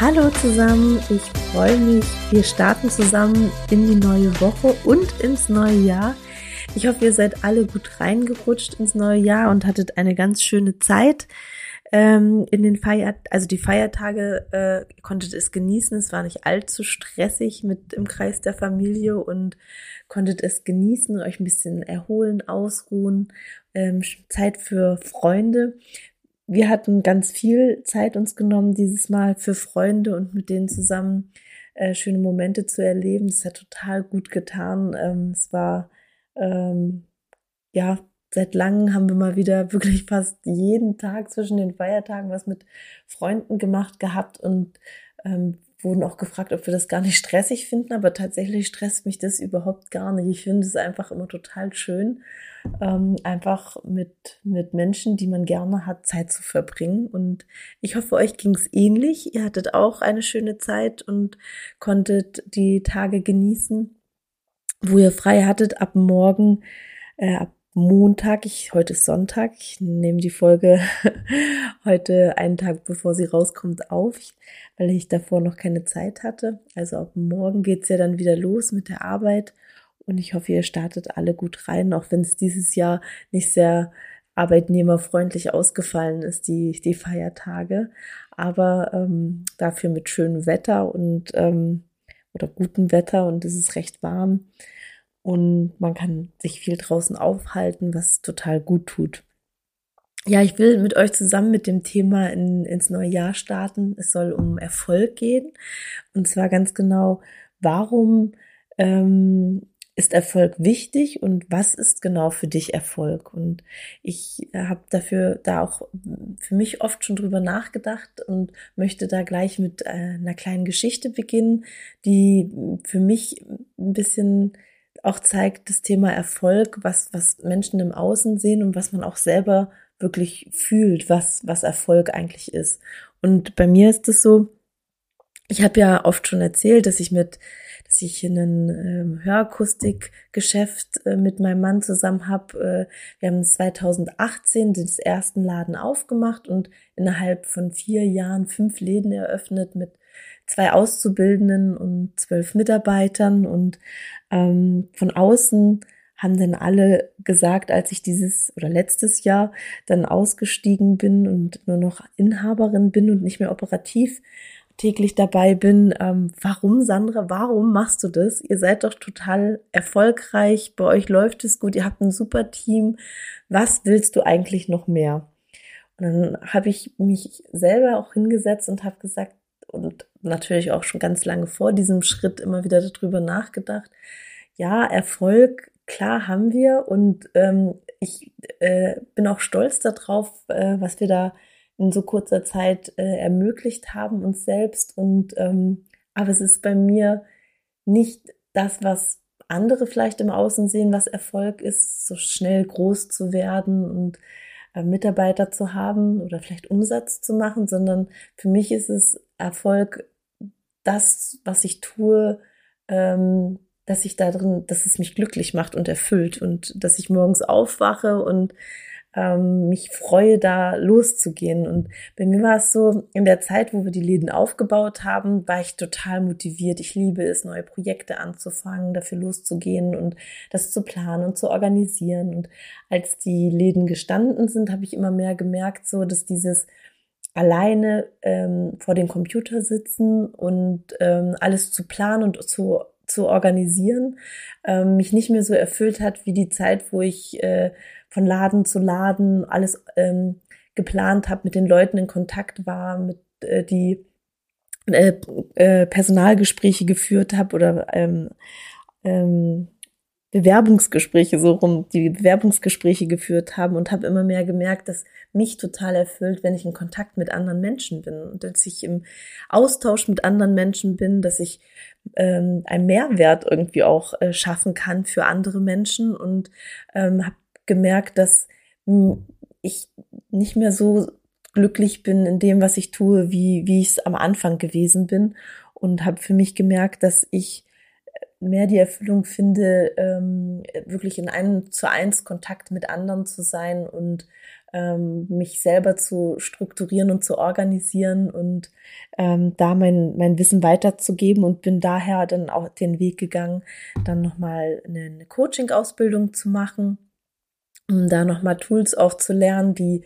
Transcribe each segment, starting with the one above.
Hallo zusammen, ich freue mich. Wir starten zusammen in die neue Woche und ins neue Jahr. Ich hoffe, ihr seid alle gut reingerutscht ins neue Jahr und hattet eine ganz schöne Zeit. Ähm, in den Feier, also die Feiertage äh, konntet es genießen. Es war nicht allzu stressig mit im Kreis der Familie und konntet es genießen, euch ein bisschen erholen, ausruhen, ähm, Zeit für Freunde wir hatten ganz viel Zeit uns genommen dieses Mal für Freunde und mit denen zusammen äh, schöne Momente zu erleben. Es hat total gut getan. Ähm, es war ähm, ja seit langem haben wir mal wieder wirklich fast jeden Tag zwischen den Feiertagen was mit Freunden gemacht gehabt und ähm, wurden auch gefragt, ob wir das gar nicht stressig finden, aber tatsächlich stresst mich das überhaupt gar nicht. Ich finde es einfach immer total schön, ähm, einfach mit, mit Menschen, die man gerne hat, Zeit zu verbringen. Und ich hoffe, euch ging es ähnlich. Ihr hattet auch eine schöne Zeit und konntet die Tage genießen, wo ihr frei hattet ab morgen, äh, ab Montag, ich, heute ist Sonntag, ich nehme die Folge heute einen Tag bevor sie rauskommt auf, weil ich davor noch keine Zeit hatte. Also ab morgen geht's ja dann wieder los mit der Arbeit und ich hoffe, ihr startet alle gut rein, auch wenn es dieses Jahr nicht sehr arbeitnehmerfreundlich ausgefallen ist, die, die Feiertage, aber ähm, dafür mit schönem Wetter und ähm, oder gutem Wetter und es ist recht warm und man kann sich viel draußen aufhalten, was total gut tut. Ja, ich will mit euch zusammen mit dem Thema in, ins neue Jahr starten. Es soll um Erfolg gehen. Und zwar ganz genau, warum ähm, ist Erfolg wichtig und was ist genau für dich Erfolg? Und ich habe dafür da auch für mich oft schon drüber nachgedacht und möchte da gleich mit äh, einer kleinen Geschichte beginnen, die für mich ein bisschen auch zeigt das Thema Erfolg, was, was Menschen im Außen sehen und was man auch selber wirklich fühlt, was, was Erfolg eigentlich ist. Und bei mir ist es so, ich habe ja oft schon erzählt, dass ich mit, dass ich in einem ähm, Hörakustikgeschäft äh, mit meinem Mann zusammen habe. Äh, wir haben 2018 den ersten Laden aufgemacht und innerhalb von vier Jahren fünf Läden eröffnet mit zwei Auszubildenden und zwölf Mitarbeitern und ähm, von außen haben dann alle gesagt, als ich dieses oder letztes Jahr dann ausgestiegen bin und nur noch Inhaberin bin und nicht mehr operativ täglich dabei bin, ähm, warum Sandra, warum machst du das? Ihr seid doch total erfolgreich, bei euch läuft es gut, ihr habt ein super Team, was willst du eigentlich noch mehr? Und dann habe ich mich selber auch hingesetzt und habe gesagt, und natürlich auch schon ganz lange vor diesem Schritt immer wieder darüber nachgedacht. Ja, Erfolg, klar haben wir und ähm, ich äh, bin auch stolz darauf, äh, was wir da in so kurzer Zeit äh, ermöglicht haben uns selbst und ähm, aber es ist bei mir nicht das, was andere vielleicht im Außen sehen, was Erfolg ist, so schnell groß zu werden und äh, Mitarbeiter zu haben oder vielleicht Umsatz zu machen, sondern für mich ist es Erfolg, das, was ich tue, ähm, dass ich da drin, dass es mich glücklich macht und erfüllt und dass ich morgens aufwache und ähm, mich freue, da loszugehen. Und bei mir war es so, in der Zeit, wo wir die Läden aufgebaut haben, war ich total motiviert. Ich liebe es, neue Projekte anzufangen, dafür loszugehen und das zu planen und zu organisieren. Und als die Läden gestanden sind, habe ich immer mehr gemerkt, so dass dieses alleine ähm, vor dem Computer sitzen und ähm, alles zu planen und zu, zu organisieren, ähm, mich nicht mehr so erfüllt hat wie die Zeit, wo ich äh, von Laden zu Laden alles ähm, geplant habe, mit den Leuten in Kontakt war, mit äh, die äh, äh, Personalgespräche geführt habe oder ähm, ähm, Bewerbungsgespräche so rum, die Bewerbungsgespräche geführt haben und habe immer mehr gemerkt, dass mich total erfüllt, wenn ich in Kontakt mit anderen Menschen bin und dass ich im Austausch mit anderen Menschen bin, dass ich ähm, einen Mehrwert irgendwie auch äh, schaffen kann für andere Menschen und ähm, habe gemerkt, dass mh, ich nicht mehr so glücklich bin in dem, was ich tue, wie wie ich es am Anfang gewesen bin und habe für mich gemerkt, dass ich mehr die Erfüllung finde, ähm, wirklich in einem zu eins Kontakt mit anderen zu sein und ähm, mich selber zu strukturieren und zu organisieren und ähm, da mein, mein Wissen weiterzugeben und bin daher dann auch den Weg gegangen, dann nochmal eine, eine Coaching-Ausbildung zu machen, um da nochmal Tools auch zu lernen, die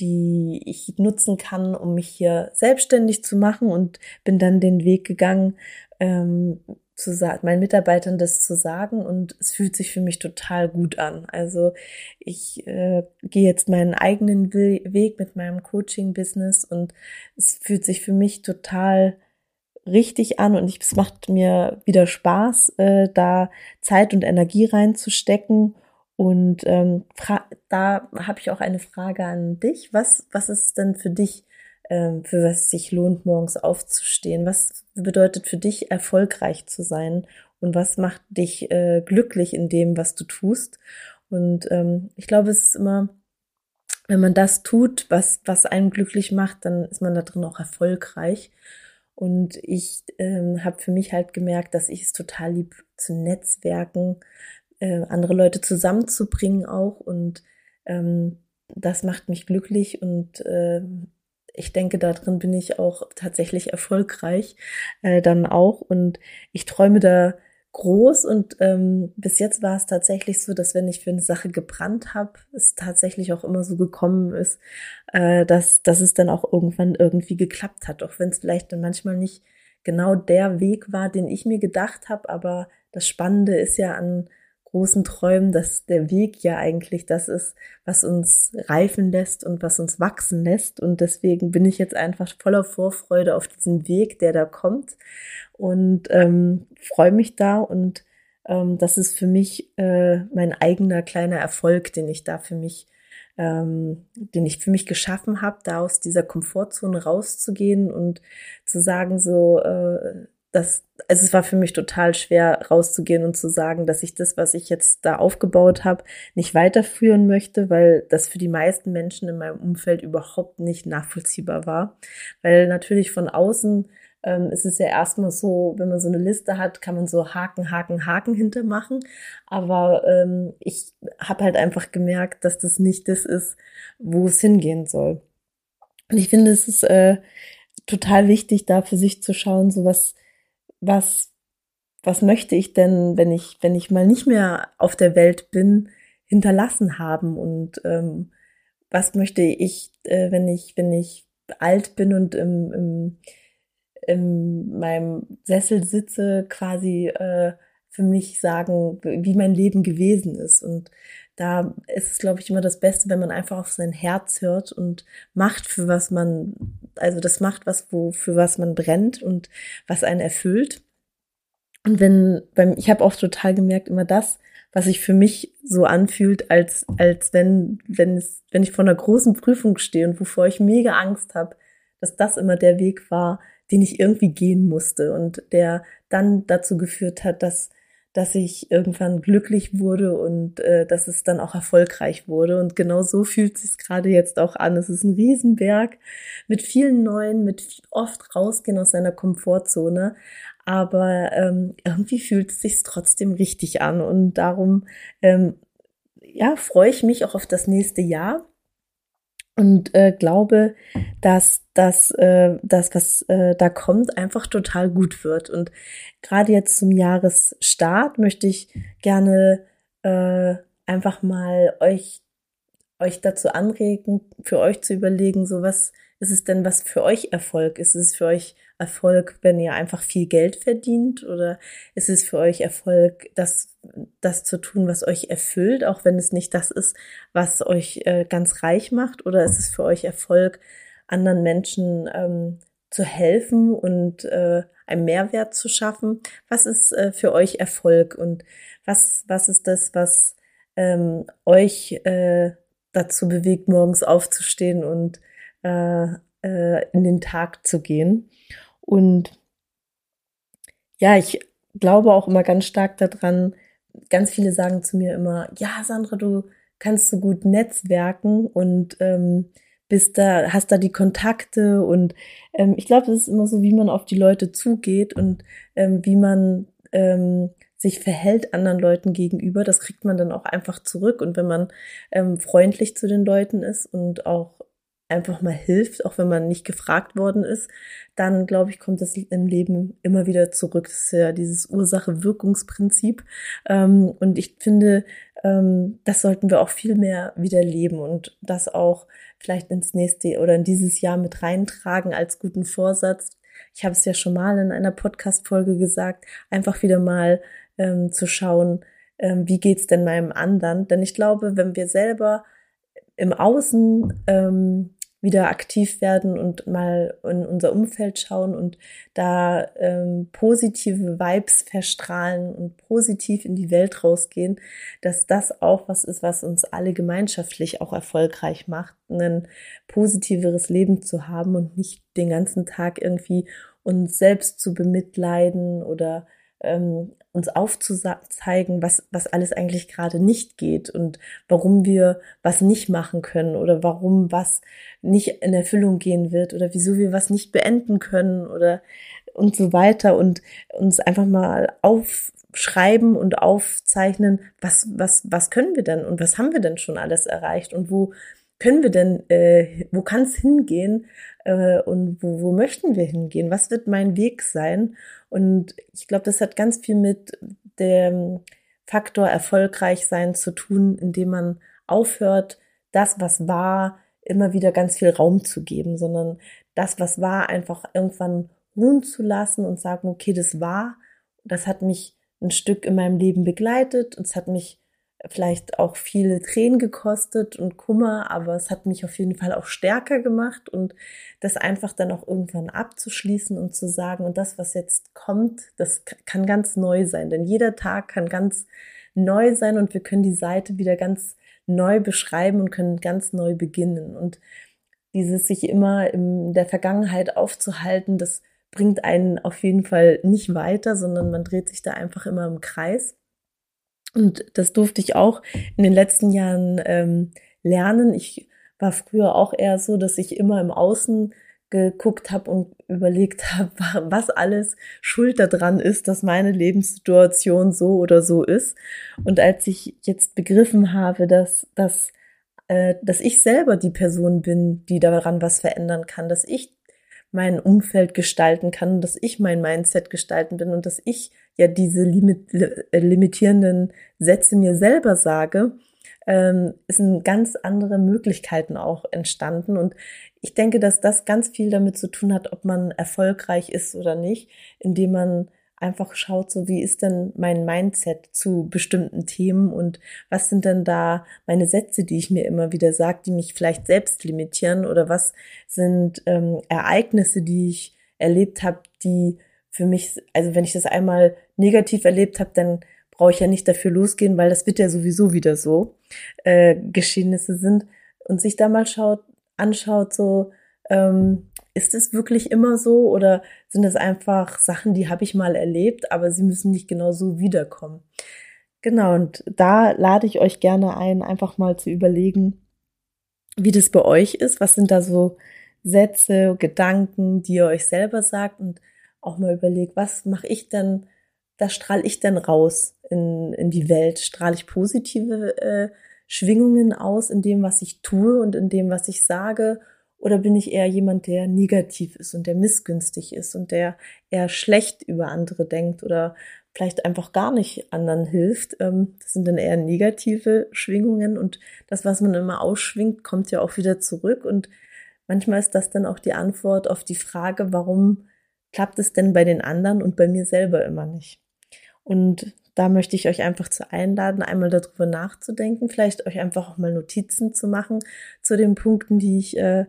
die ich nutzen kann, um mich hier selbstständig zu machen und bin dann den Weg gegangen, ähm, zu sagen, meinen Mitarbeitern das zu sagen und es fühlt sich für mich total gut an. Also ich äh, gehe jetzt meinen eigenen Weg mit meinem Coaching-Business und es fühlt sich für mich total richtig an und ich, es macht mir wieder Spaß, äh, da Zeit und Energie reinzustecken. Und ähm, da habe ich auch eine Frage an dich. Was, was ist denn für dich für was es sich lohnt, morgens aufzustehen? Was bedeutet für dich, erfolgreich zu sein? Und was macht dich äh, glücklich in dem, was du tust? Und ähm, ich glaube, es ist immer, wenn man das tut, was, was einen glücklich macht, dann ist man da drin auch erfolgreich. Und ich ähm, habe für mich halt gemerkt, dass ich es total lieb zu netzwerken, äh, andere Leute zusammenzubringen auch. Und ähm, das macht mich glücklich und äh, ich denke, darin bin ich auch tatsächlich erfolgreich äh, dann auch. Und ich träume da groß und ähm, bis jetzt war es tatsächlich so, dass wenn ich für eine Sache gebrannt habe, es tatsächlich auch immer so gekommen ist, äh, dass, dass es dann auch irgendwann irgendwie geklappt hat, auch wenn es vielleicht dann manchmal nicht genau der Weg war, den ich mir gedacht habe, aber das Spannende ist ja an großen Träumen, dass der Weg ja eigentlich das ist, was uns reifen lässt und was uns wachsen lässt. Und deswegen bin ich jetzt einfach voller Vorfreude auf diesen Weg, der da kommt und ähm, freue mich da. Und ähm, das ist für mich äh, mein eigener kleiner Erfolg, den ich da für mich ähm, den ich für mich geschaffen habe, da aus dieser Komfortzone rauszugehen und zu sagen, so, äh, das, also es war für mich total schwer rauszugehen und zu sagen, dass ich das, was ich jetzt da aufgebaut habe, nicht weiterführen möchte, weil das für die meisten Menschen in meinem Umfeld überhaupt nicht nachvollziehbar war. Weil natürlich von außen ähm, ist es ja erstmal so, wenn man so eine Liste hat, kann man so Haken, Haken, Haken hintermachen. Aber ähm, ich habe halt einfach gemerkt, dass das nicht das ist, wo es hingehen soll. Und ich finde, es ist äh, total wichtig, da für sich zu schauen, so was was, was möchte ich denn, wenn ich, wenn ich mal nicht mehr auf der Welt bin, hinterlassen haben und ähm, was möchte ich, äh, wenn ich, wenn ich alt bin und im, im, in meinem Sessel sitze, quasi äh, für mich sagen, wie mein Leben gewesen ist. Und da ist es, glaube ich, immer das Beste, wenn man einfach auf sein Herz hört und macht, für was man, also das macht was, wo, für was man brennt und was einen erfüllt. Und wenn, beim, ich habe auch total gemerkt, immer das, was sich für mich so anfühlt, als, als wenn, wenn es, wenn ich vor einer großen Prüfung stehe und wovor ich mega Angst habe, dass das immer der Weg war, den ich irgendwie gehen musste und der dann dazu geführt hat, dass dass ich irgendwann glücklich wurde und äh, dass es dann auch erfolgreich wurde. Und genau so fühlt es sich gerade jetzt auch an. Es ist ein Riesenberg mit vielen neuen, mit oft rausgehen aus seiner Komfortzone. Aber ähm, irgendwie fühlt es sich trotzdem richtig an. Und darum ähm, ja, freue ich mich auch auf das nächste Jahr und äh, glaube, dass das, äh, das was äh, da kommt, einfach total gut wird. Und gerade jetzt zum Jahresstart möchte ich gerne äh, einfach mal euch euch dazu anregen, für euch zu überlegen, so was ist es denn, was für euch Erfolg ist? Ist es für euch Erfolg, wenn ihr einfach viel Geld verdient? Oder ist es für euch Erfolg, das, das zu tun, was euch erfüllt, auch wenn es nicht das ist, was euch äh, ganz reich macht? Oder ist es für euch Erfolg, anderen Menschen ähm, zu helfen und äh, einen Mehrwert zu schaffen? Was ist äh, für euch Erfolg und was, was ist das, was ähm, euch äh, dazu bewegt, morgens aufzustehen und äh, äh, in den Tag zu gehen. Und ja, ich glaube auch immer ganz stark daran, ganz viele sagen zu mir immer, ja, Sandra, du kannst so gut netzwerken und ähm, bist da, hast da die Kontakte und ähm, ich glaube, das ist immer so, wie man auf die Leute zugeht und ähm, wie man ähm, sich verhält anderen Leuten gegenüber, das kriegt man dann auch einfach zurück. Und wenn man ähm, freundlich zu den Leuten ist und auch einfach mal hilft, auch wenn man nicht gefragt worden ist, dann glaube ich, kommt das im Leben immer wieder zurück. Das ist ja dieses Ursache-Wirkungsprinzip. Ähm, und ich finde, ähm, das sollten wir auch viel mehr wieder leben und das auch vielleicht ins nächste oder in dieses Jahr mit reintragen als guten Vorsatz. Ich habe es ja schon mal in einer Podcast-Folge gesagt, einfach wieder mal ähm, zu schauen, ähm, wie geht's denn meinem anderen? Denn ich glaube, wenn wir selber im Außen ähm, wieder aktiv werden und mal in unser Umfeld schauen und da ähm, positive Vibes verstrahlen und positiv in die Welt rausgehen, dass das auch was ist, was uns alle gemeinschaftlich auch erfolgreich macht, ein positiveres Leben zu haben und nicht den ganzen Tag irgendwie uns selbst zu bemitleiden oder ähm, uns aufzuzeigen, was, was alles eigentlich gerade nicht geht und warum wir was nicht machen können oder warum was nicht in Erfüllung gehen wird oder wieso wir was nicht beenden können oder und so weiter und uns einfach mal aufschreiben und aufzeichnen, was, was, was können wir denn und was haben wir denn schon alles erreicht und wo können wir denn, äh, wo kann es hingehen äh, und wo, wo möchten wir hingehen? Was wird mein Weg sein? Und ich glaube, das hat ganz viel mit dem Faktor erfolgreich sein zu tun, indem man aufhört, das, was war, immer wieder ganz viel Raum zu geben, sondern das, was war, einfach irgendwann ruhen zu lassen und sagen, okay, das war, das hat mich ein Stück in meinem Leben begleitet und es hat mich vielleicht auch viele Tränen gekostet und Kummer, aber es hat mich auf jeden Fall auch stärker gemacht und das einfach dann auch irgendwann abzuschließen und zu sagen, und das, was jetzt kommt, das kann ganz neu sein, denn jeder Tag kann ganz neu sein und wir können die Seite wieder ganz neu beschreiben und können ganz neu beginnen und dieses sich immer in der Vergangenheit aufzuhalten, das bringt einen auf jeden Fall nicht weiter, sondern man dreht sich da einfach immer im Kreis. Und das durfte ich auch in den letzten Jahren ähm, lernen. Ich war früher auch eher so, dass ich immer im Außen geguckt habe und überlegt habe, was alles schuld daran ist, dass meine Lebenssituation so oder so ist. Und als ich jetzt begriffen habe, dass, dass, äh, dass ich selber die Person bin, die daran was verändern kann, dass ich mein Umfeld gestalten kann, dass ich mein Mindset gestalten bin und dass ich ja diese limit, äh, limitierenden Sätze mir selber sage, ähm, sind ganz andere Möglichkeiten auch entstanden. Und ich denke, dass das ganz viel damit zu tun hat, ob man erfolgreich ist oder nicht, indem man einfach schaut, so wie ist denn mein Mindset zu bestimmten Themen und was sind denn da meine Sätze, die ich mir immer wieder sage, die mich vielleicht selbst limitieren oder was sind ähm, Ereignisse, die ich erlebt habe, die für mich, also wenn ich das einmal negativ erlebt habe, dann brauche ich ja nicht dafür losgehen, weil das wird ja sowieso wieder so äh, Geschehnisse sind und sich da mal schaut, anschaut, so ähm, ist es wirklich immer so oder sind es einfach Sachen, die habe ich mal erlebt, aber sie müssen nicht genau so wiederkommen? Genau, und da lade ich euch gerne ein, einfach mal zu überlegen, wie das bei euch ist. Was sind da so Sätze, Gedanken, die ihr euch selber sagt und auch mal überlegt, was mache ich denn, da strahle ich denn raus in, in die Welt? Strahle ich positive äh, Schwingungen aus in dem, was ich tue und in dem, was ich sage? Oder bin ich eher jemand, der negativ ist und der missgünstig ist und der eher schlecht über andere denkt oder vielleicht einfach gar nicht anderen hilft? Ähm, das sind dann eher negative Schwingungen und das, was man immer ausschwingt, kommt ja auch wieder zurück und manchmal ist das dann auch die Antwort auf die Frage, warum klappt es denn bei den anderen und bei mir selber immer nicht? Und da möchte ich euch einfach zu einladen, einmal darüber nachzudenken, vielleicht euch einfach auch mal Notizen zu machen zu den Punkten, die ich äh,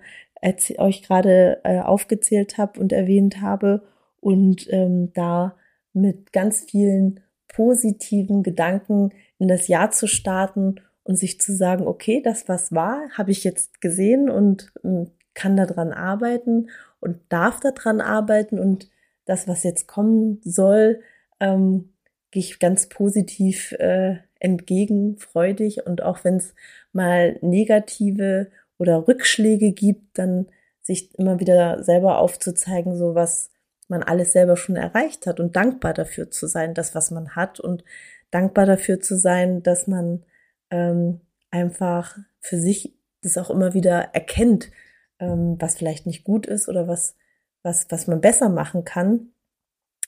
euch gerade äh, aufgezählt habe und erwähnt habe. Und ähm, da mit ganz vielen positiven Gedanken in das Jahr zu starten und sich zu sagen, okay, das was war, habe ich jetzt gesehen und äh, kann daran arbeiten und darf daran arbeiten. Und das, was jetzt kommen soll, ähm, gehe ich ganz positiv äh, entgegen, freudig und auch wenn es mal negative oder Rückschläge gibt, dann sich immer wieder selber aufzuzeigen, so was man alles selber schon erreicht hat. Und dankbar dafür zu sein, das, was man hat. Und dankbar dafür zu sein, dass man ähm, einfach für sich das auch immer wieder erkennt, ähm, was vielleicht nicht gut ist oder was, was, was man besser machen kann,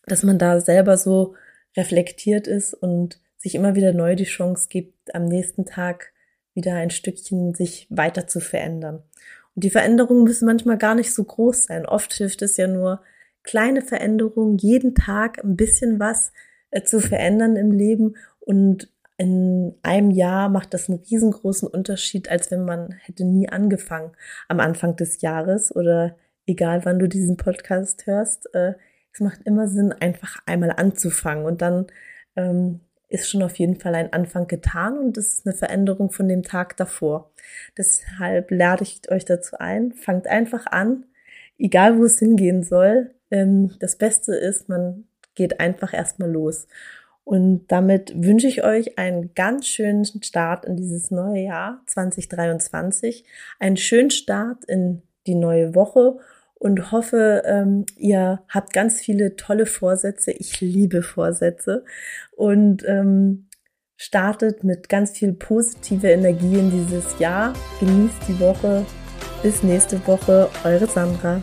dass man da selber so reflektiert ist und sich immer wieder neu die Chance gibt, am nächsten Tag wieder ein Stückchen sich weiter zu verändern. Und die Veränderungen müssen manchmal gar nicht so groß sein. Oft hilft es ja nur, kleine Veränderungen, jeden Tag ein bisschen was äh, zu verändern im Leben. Und in einem Jahr macht das einen riesengroßen Unterschied, als wenn man hätte nie angefangen am Anfang des Jahres oder egal wann du diesen Podcast hörst. Äh, es macht immer Sinn, einfach einmal anzufangen und dann ähm, ist schon auf jeden Fall ein Anfang getan und es ist eine Veränderung von dem Tag davor. Deshalb lade ich euch dazu ein, fangt einfach an, egal wo es hingehen soll. Ähm, das Beste ist, man geht einfach erstmal los. Und damit wünsche ich euch einen ganz schönen Start in dieses neue Jahr 2023, einen schönen Start in die neue Woche und hoffe, ähm, ihr habt ganz viele tolle Vorsätze. Ich liebe Vorsätze und ähm, startet mit ganz viel positive Energie in dieses Jahr. Genießt die Woche. Bis nächste Woche, eure Sandra.